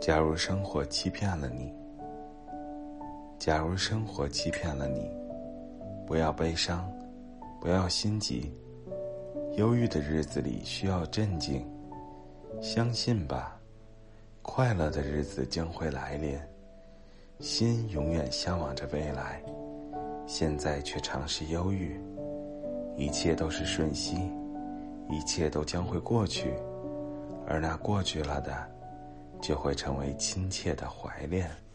假如生活欺骗了你，假如生活欺骗了你，不要悲伤，不要心急。忧郁的日子里需要镇静，相信吧，快乐的日子将会来临。心永远向往着未来，现在却常是忧郁。一切都是瞬息，一切都将会过去，而那过去了的。就会成为亲切的怀恋。